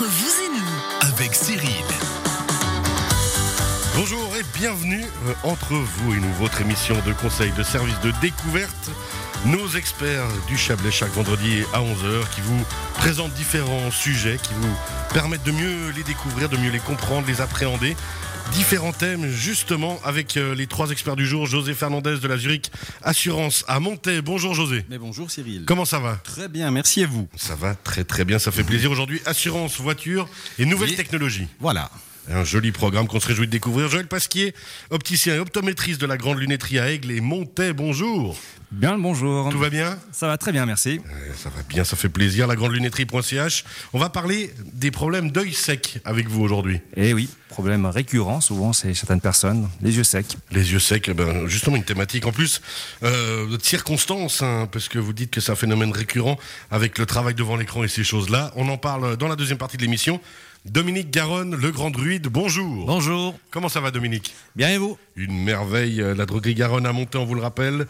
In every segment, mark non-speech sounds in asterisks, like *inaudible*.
entre vous et nous. avec Cyril. Bonjour et bienvenue euh, entre vous et nous, votre émission de conseil de service de découverte. Nos experts du Chablais chaque vendredi à 11h qui vous présentent différents sujets qui vous permettent de mieux les découvrir, de mieux les comprendre, les appréhender. Différents thèmes justement avec euh, les trois experts du jour, José Fernandez de la Zurich Assurance à Montaix. Bonjour José. Mais bonjour Cyril. Comment ça va? Très bien, merci et vous. Ça va très très bien, ça fait plaisir aujourd'hui. Assurance, voiture et nouvelles technologies. Voilà. Un joli programme qu'on se réjouit de découvrir. Joël Pasquier, opticien et optométriste de la Grande Lunetterie à Aigle et Montaix, bonjour. Bien le bonjour. Tout va bien Ça va très bien, merci. Euh, Ça va bien, ça fait plaisir. La Grande Lunetterie.ch. On va parler des problèmes d'œil sec avec vous aujourd'hui. Eh oui, problème récurrent, souvent, c'est certaines personnes, les yeux secs. Les yeux secs, eh ben, justement une thématique en plus euh, de circonstances, hein, parce que vous dites que c'est un phénomène récurrent avec le travail devant l'écran et ces choses-là. On en parle dans la deuxième partie de l'émission. Dominique Garonne, le grand druide, bonjour. Bonjour, Comment ça va Dominique? Bien et vous? Une merveille, euh, la droguerie Garonne à monté, on vous le rappelle.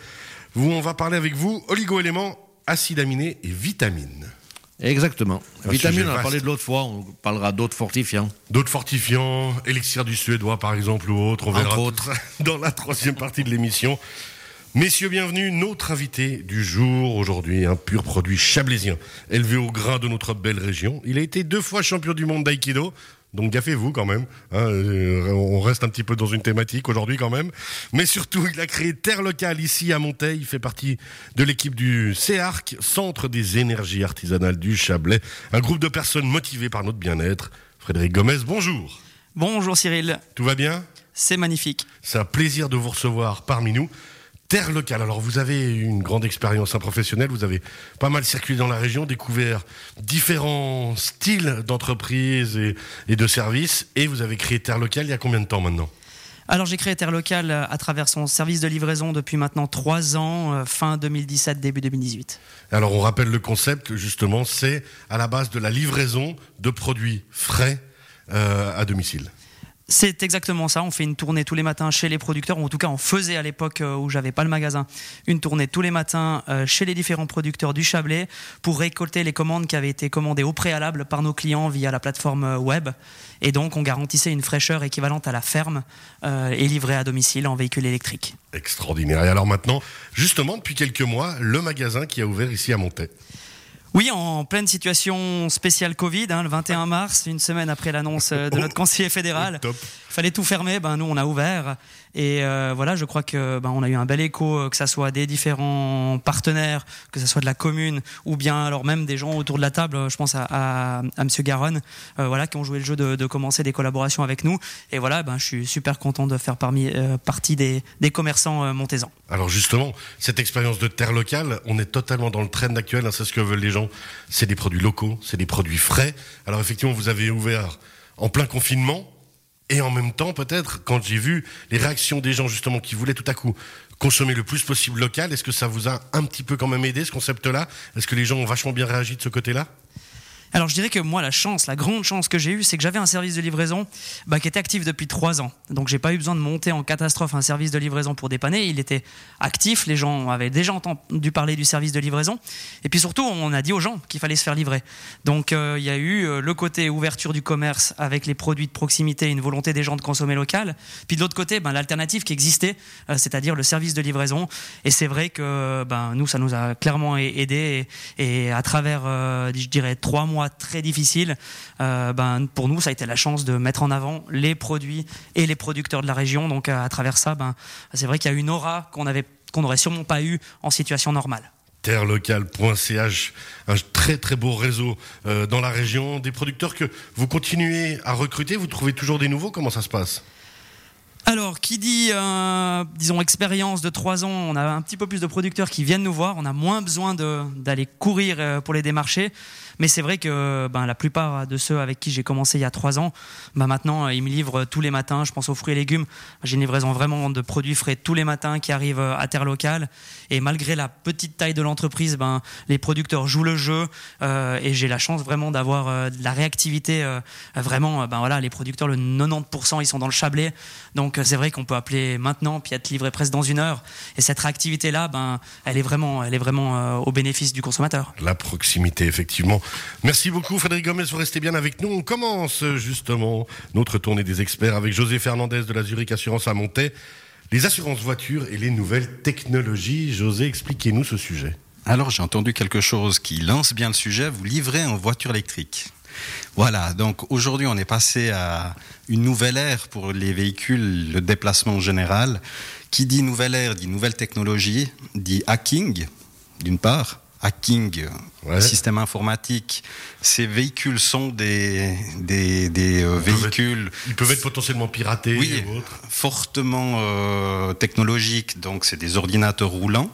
Vous, on va parler avec vous oligo-éléments, acides aminés et vitamines. Exactement. Un on a parlé de l'autre fois, on parlera d'autres fortifiants. D'autres fortifiants, élixir du suédois par exemple ou autre, on Entre verra autres. *laughs* dans la troisième partie de l'émission. Messieurs, bienvenue. Notre invité du jour aujourd'hui, un pur produit chablaisien, élevé au grain de notre belle région. Il a été deux fois champion du monde d'aïkido. Donc gaffez-vous quand même. hein, euh, on reste un petit peu dans une thématique aujourd'hui quand même. Mais surtout, il a créé Terre Locale ici à Monteil. Il fait partie de l'équipe du CEARC, Centre des énergies artisanales du Chablais. Un groupe de personnes motivées par notre bien-être. Frédéric Gomez, bonjour. Bonjour Cyril, Tout va bien? C'est magnifique. C'est un plaisir de vous recevoir parmi nous. Terre locale. Alors vous avez une grande expérience professionnelle, vous avez pas mal circulé dans la région, découvert différents styles d'entreprise et, et de services, et vous avez créé Terre locale il y a combien de temps maintenant? Alors j'ai créé Terre Locale à travers son service de livraison depuis maintenant trois ans, euh, fin 2017, début 2018. Alors on rappelle le concept justement, c'est à la base de la livraison de produits frais euh, à domicile. C'est exactement ça, on fait une tournée tous les matins chez les producteurs, ou en tout cas on faisait à l'époque euh, où j'avais pas le magasin, une tournée tous les matins euh, chez les différents producteurs du Chablais pour récolter les commandes qui avaient été commandées au préalable par nos clients via la plateforme euh, web. Et donc on garantissait une fraîcheur équivalente à la ferme et livrée à domicile en véhicule électrique. Extraordinaire. Et alors maintenant, justement depuis quelques mois, le magasin qui a ouvert ici à Montaix. Oui, en pleine situation spéciale Covid, hein, le 21 mars, une semaine après l'annonce euh, de notre conseiller fédéral. Il fallait tout fermer, ben nous on a ouvert et euh, voilà, je crois que ben on a eu un bel écho, euh, que ça soit des différents partenaires, que ça soit de la commune ou bien alors même des gens autour de la table. Je pense à, à, à Monsieur Garonne, euh, voilà, qui ont joué le jeu de, de commencer des collaborations avec nous et voilà, ben je suis super content de faire parmi euh, partie des, des commerçants montésans. Alors justement, cette expérience de terre locale, on est totalement dans le trend actuel, hein, c'est ce que veulent les gens. C'est des produits locaux, c'est des produits frais. Alors effectivement, vous avez ouvert en plein confinement, et en même temps, peut-être, quand j'ai vu les réactions des gens justement qui voulaient tout à coup consommer le plus possible local, est-ce que ça vous a un petit peu quand même aidé ce concept-là? Est-ce que les gens ont vachement bien réagi de ce côté-là? Alors je dirais que moi la chance, la grande chance que j'ai eue, c'est que j'avais un service de livraison bah, qui était actif depuis trois ans. Donc j'ai pas eu besoin de monter en catastrophe un service de livraison pour dépanner. Il était actif, les gens avaient déjà entendu parler du service de livraison. Et puis surtout, on a dit aux gens qu'il fallait se faire livrer. Donc euh, il y a eu euh, le côté ouverture du commerce avec les produits de proximité, une volonté des gens de consommer local. Puis de l'autre côté, ben, l'alternative qui existait, euh, c'est-à-dire le service de livraison. Et c'est vrai que ben, nous, ça nous a clairement aidé. Et, et à travers, je dirais, trois mois très difficiles, euh, ben, pour nous, ça a été la chance de mettre en avant les produits et les producteurs de la région. Donc à travers ça, ben, c'est vrai qu'il y a une aura qu'on avait qu'on n'aurait sûrement pas eu en situation normale. terrelocale.ch, un très très beau réseau euh, dans la région, des producteurs que vous continuez à recruter, vous trouvez toujours des nouveaux, comment ça se passe? Alors, qui dit, euh, disons, expérience de trois ans, on a un petit peu plus de producteurs qui viennent nous voir, on a moins besoin d'aller courir euh, pour les démarcher. Mais c'est vrai que ben, la plupart de ceux avec qui j'ai commencé il y a trois ans, ben, maintenant, ils me livrent tous les matins. Je pense aux fruits et légumes. J'ai une livraison vraiment de produits frais tous les matins qui arrivent euh, à terre locale. Et malgré la petite taille de l'entreprise, ben, les producteurs jouent le jeu. et j'ai la chance vraiment d'avoir de la réactivité. vraiment, ben, voilà, les producteurs, le 90%, ils sont dans le Chablais. Donc, Donc c'est vrai qu'on peut appeler maintenant puis être livré presque dans une heure. Et cette réactivité-là, ben, elle est vraiment, elle est vraiment au bénéfice du consommateur. La proximité, effectivement. Merci beaucoup Frédéric Gomez, vous restez bien avec nous. On commence justement notre tournée des experts avec José Fernandez de la Zurich Assurance à Montaix. Les assurances voitures et les nouvelles technologies. José, expliquez-nous ce sujet. Alors j'ai entendu quelque chose qui lance bien le sujet, vous livrez en voiture électrique. Voilà, donc aujourd'hui on est passé à une nouvelle ère pour les véhicules, le déplacement en général. Qui dit nouvelle ère dit nouvelle technologie, dit hacking, d'une part, hacking, système informatique. Ces véhicules sont des, des, euh, véhicules. ils peuvent être potentiellement piratés. Oui, fortement euh, technologiques, donc c'est des ordinateurs roulants.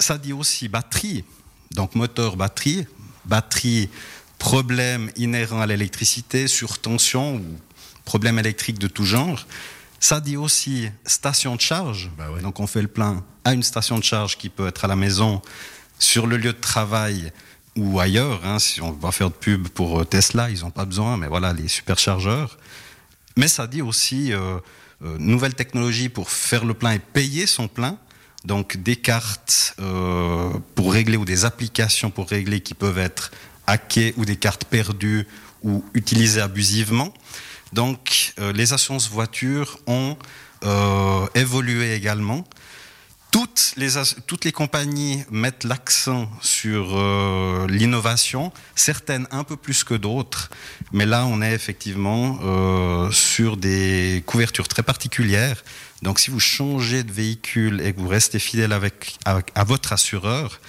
Ça dit aussi batterie, donc moteur batterie, batterie problème inhérent à l'électricité, surtension ou problème électrique de tout genre. Ça dit aussi station de charge. Bah donc on fait le plein à une station de charge qui peut être à la maison, sur le lieu de travail ou ailleurs. Hein, si on va faire de pub pour euh, Tesla, ils n'ont pas besoin, mais voilà, les superchargeurs. Mais ça dit aussi euh, euh, nouvelle technologie pour faire le plein et payer son plein. Donc des cartes pour régler ou des applications pour régler qui peuvent être hackées ou des cartes perdues ou utilisées abusivement. Donc les assurances voitures ont évolué également toutes les, toutes les compagnies mettent l'accent sur euh, l'innovation, certaines un peu plus que d'autres, mais là on est effectivement euh, sur des couvertures très particulières. Donc si vous changez de véhicule et que vous restez fidèle avec, à votre assureur,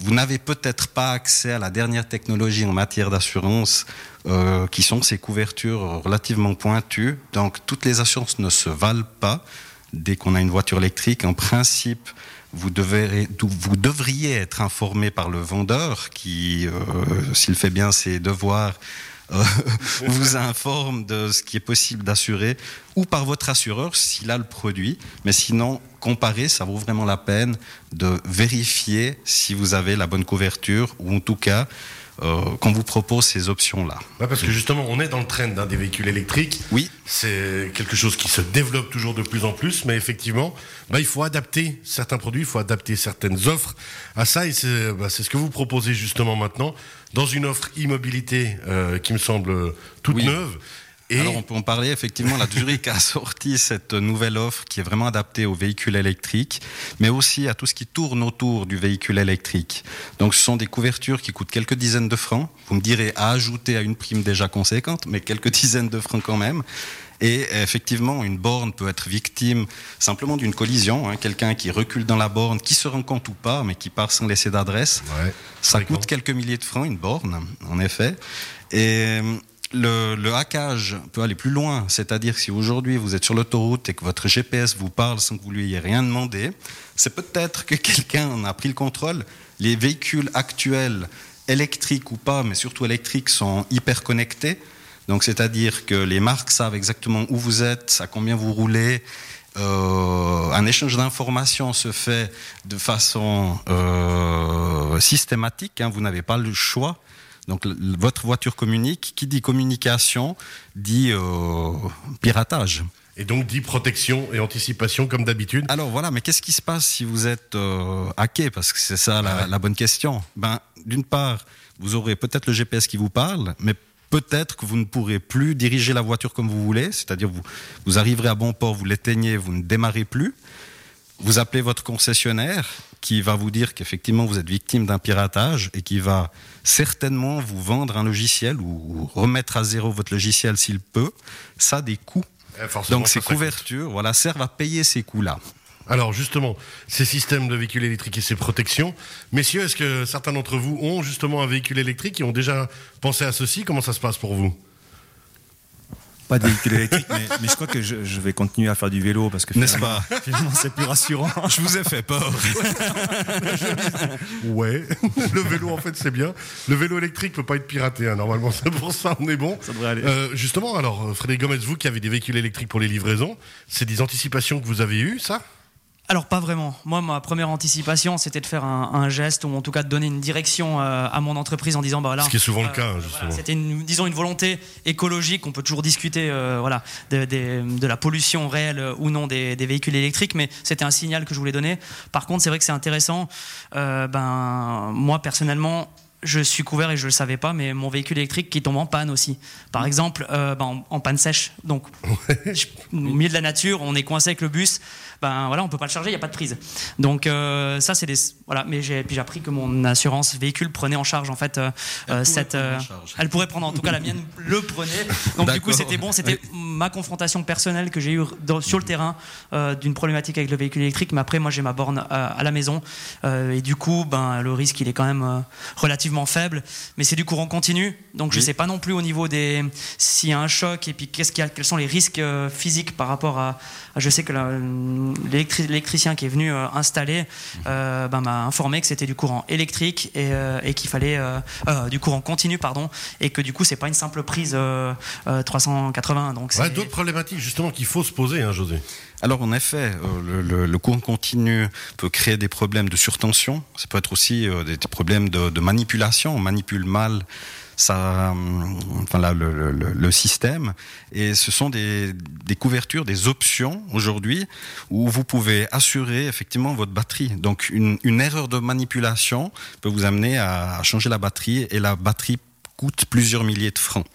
vous n'avez peut-être pas accès à la dernière technologie en matière d'assurance, euh, qui sont ces couvertures relativement pointues. Donc toutes les assurances ne se valent pas dès qu'on a une voiture électrique, en principe, vous, devriez être informé par le vendeur qui, euh, s'il fait bien ses devoirs, vous informe de ce qui est possible d'assurer, ou par votre assureur s'il a le produit. Mais sinon, comparer, ça vaut vraiment la peine de vérifier si vous avez la bonne couverture, ou en tout cas, euh, qu'on vous propose ces options-là. parce que justement, on est dans le trend d'un des véhicules électriques. Oui. C'est quelque chose qui se développe toujours de plus en plus, mais effectivement, bah, il faut adapter certains produits, il faut adapter certaines offres à ça, et c'est bah, ce que vous proposez justement maintenant dans une offre immobilité euh, qui me semble toute neuve. Alors on peut en parler effectivement. La Zurich a *laughs* sorti cette nouvelle offre qui est vraiment adaptée aux véhicules électriques, mais aussi à tout ce qui tourne autour du véhicule électrique. Donc ce sont des couvertures qui coûtent quelques dizaines de francs. Vous me direz à ajouter à une prime déjà conséquente, mais quelques *laughs* dizaines de francs quand même. Et effectivement, une borne peut être victime simplement d'une collision. Hein. Quelqu'un qui recule dans la borne, qui se rend compte ou pas, mais qui part sans laisser d'adresse. ça coûte quelques milliers de francs, une borne, en effet. Et le, hackage peut aller plus loin, c'est-à-dire si aujourd'hui vous êtes sur l'autoroute et que votre GPS vous parle sans que vous lui ayez rien demandé, c'est peut-être que quelqu'un en a pris le contrôle. Les véhicules actuels, électriques ou pas, mais surtout électriques, sont hyper connectés. Donc c'est-à-dire que les marques savent exactement où vous êtes, à combien vous roulez. Euh, un échange d'informations se fait de façon euh, systématique. Hein. vous n'avez pas le choix. Donc votre voiture communique. Qui dit communication dit euh, piratage. Et donc dit protection et anticipation comme d'habitude. Alors voilà, mais qu'est-ce qui se passe si vous êtes euh, hacké? Parce que c'est ça la, bonne question. Ben, d'une part, vous aurez peut-être le GPS qui vous parle, mais peut-être que vous ne pourrez plus diriger la voiture comme vous voulez, c'est-à-dire vous, vous arriverez à bon port, vous l'éteignez, vous ne démarrez plus. Vous appelez votre concessionnaire qui va vous dire qu'effectivement vous êtes victime d'un piratage et qui va certainement vous vendre un logiciel ou remettre à zéro votre logiciel s'il peut. Ça a des coûts. Eh, Donc ces couvertures voilà, servent à payer ces coûts-là. Alors justement, ces systèmes de véhicules électriques et ces protections, messieurs, est-ce que certains d'entre vous ont justement un véhicule électrique et ont déjà pensé à ceci? Comment ça se passe pour vous? Pas de véhicule électrique, mais, je crois que je, vais continuer à faire du vélo parce que n'est-ce pas Finalement, c'est plus rassurant. *laughs* Je vous ai fait peur. *laughs* ouais, le vélo en fait c'est bien. Le vélo électrique peut pas être piraté hein, normalement. C'est pour ça on est bon. Ça devrait aller. Euh, justement, alors Frédéric Gomez, vous qui avez des véhicules électriques pour les livraisons, c'est des anticipations que vous avez eues, ça? Alors pas vraiment. Moi, ma première anticipation, c'était de faire un, un, geste ou en tout cas de donner une direction euh, à mon entreprise en disant bah là. Ce qui est souvent euh, le cas, justement. Voilà, c'était une, disons une volonté écologique. On peut toujours discuter, euh, voilà, de, de, de, la pollution réelle ou non des, des véhicules électriques, mais c'était un signal que je voulais donner. Par contre, c'est vrai que c'est intéressant. Euh, ben moi personnellement, je suis couvert et je le savais pas, mais mon véhicule électrique qui tombe en panne aussi. Par exemple, euh, ben, en, en, panne sèche. Donc, je, au milieu de la nature, on est coincé avec le bus. Ben voilà, on peut pas le charger, il y a pas de prise. Donc euh, ça, c'est des voilà. Mais j'ai puis j'ai appris que mon assurance véhicule prenait en charge en fait euh, elle cette. elle pourrait prendre en tout cas la mienne le prenait. *laughs* Donc du coup, c'était bon. C'était. Ma confrontation personnelle que j'ai eue dans, sur le terrain euh, d'une problématique avec le véhicule électrique. Mais après, moi, j'ai ma borne à la maison et du coup, ben le risque, il est quand même relativement faible, mais c'est du courant continu. Donc oui. je sais pas non plus au niveau des s'il y a un choc et puis qu'est-ce qu'il y a, quels sont les risques euh, physiques par rapport à, à je sais que l'électricien qui est venu euh, installer euh, ben, m'a informé que c'était du courant électrique et, euh, et qu'il fallait euh, du courant continu pardon et que du coup c'est pas une simple prise 380 donc ouais, d'autres problématiques justement qu'il faut se poser hein, José. Alors en effet, euh, le, le, le, courant continu peut créer des problèmes de surtension. Ça peut être aussi euh, des, problèmes de, manipulation. On manipule mal ça, enfin là, le, système. Et ce sont des, couvertures, des options aujourd'hui où vous pouvez assurer effectivement votre batterie. Donc une, erreur de manipulation peut vous amener à changer la batterie et la batterie coûte plusieurs milliers de francs.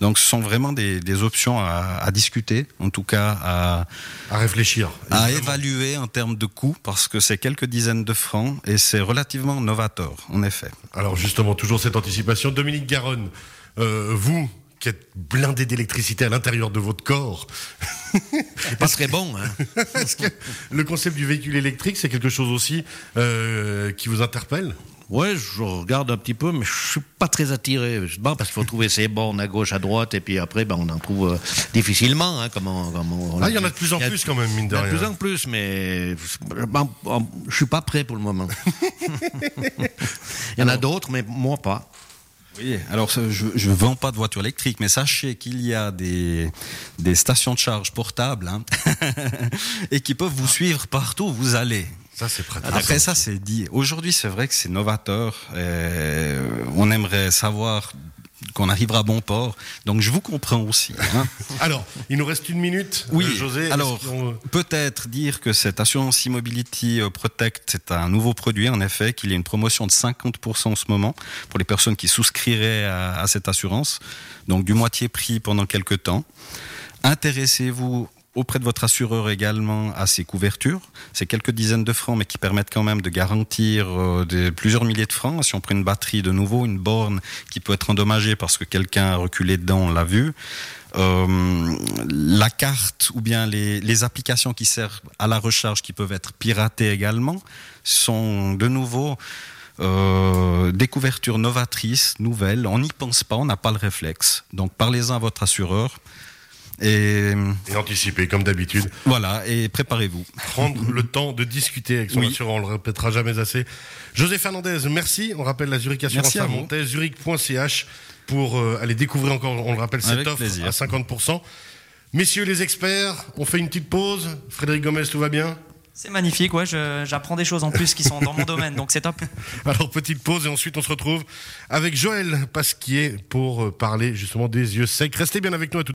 Donc ce sont vraiment des, des options à, à, discuter, en tout cas à, à réfléchir, à évaluer en termes de coûts, parce que c'est quelques dizaines de francs et c'est relativement novateur, en effet. Alors justement, toujours cette anticipation. Dominique Garonne, euh, vous qui êtes blindé d'électricité à l'intérieur de votre corps. C'est pas très bon. Hein. *laughs* que le concept du véhicule électrique, c'est quelque chose aussi euh, qui vous interpelle? Ouais, je regarde un petit peu, mais je suis pas très attiré. Bon, parce qu'il faut trouver ses bornes à gauche, à droite, et puis après, ben, on en trouve euh, difficilement. Hein, ah, il y en a de plus en plus quand même, mine de rien. De plus en plus, mais ben, je suis pas prêt pour le moment. *laughs* il y en a d'autres, mais moi pas. Oui, alors je ne vends pas de voiture électrique, mais sachez qu'il y a des, des stations de charge portables hein, *laughs* et qui peuvent vous suivre partout où vous allez. Ça, c'est pratique. Après, ça, c'est dit. Aujourd'hui, c'est vrai que c'est novateur. Et on aimerait savoir qu'on arrivera à bon port. Donc je vous comprends aussi. Hein. *laughs* alors, il nous reste une minute, oui, euh, José. Alors, peut-être dire que cette assurance Immobility Protect, c'est un nouveau produit, en effet, qu'il y a une promotion de 50% en ce moment pour les personnes qui souscriraient à, à cette assurance. Donc du moitié prix pendant quelques temps. Intéressez-vous auprès de votre assureur également à ces couvertures. C'est quelques dizaines de francs, mais qui permettent quand même de garantir euh, plusieurs milliers de francs. Si on prend une batterie de nouveau, une borne qui peut être endommagée parce que quelqu'un a reculé dedans, on l'a vu. Euh, la carte ou bien les, les, applications qui servent à la recharge qui peuvent être piratées également sont de nouveau euh, des couvertures novatrices, nouvelles. On n'y pense pas, on n'a pas le réflexe. Donc parlez-en à votre assureur. Et, et, anticiper comme d'habitude. Voilà, et préparez-vous. Prendre le temps de discuter avec son oui. assureur, on le répétera jamais assez. José Fernandez, merci. On rappelle la Zurich Assurance à Montaigne, zurich.ch pour euh, aller découvrir encore, on le rappelle, cette avec offre plaisir. à 50%. Messieurs les experts, on fait une petite pause. Frédéric Gomez, tout va bien? C'est magnifique, ouais, j'apprends des choses en plus qui sont dans mon domaine, donc c'est top. *laughs* Alors petite pause et ensuite on se retrouve avec Joël Pasquier pour parler justement des yeux secs. Restez bien avec nous à tout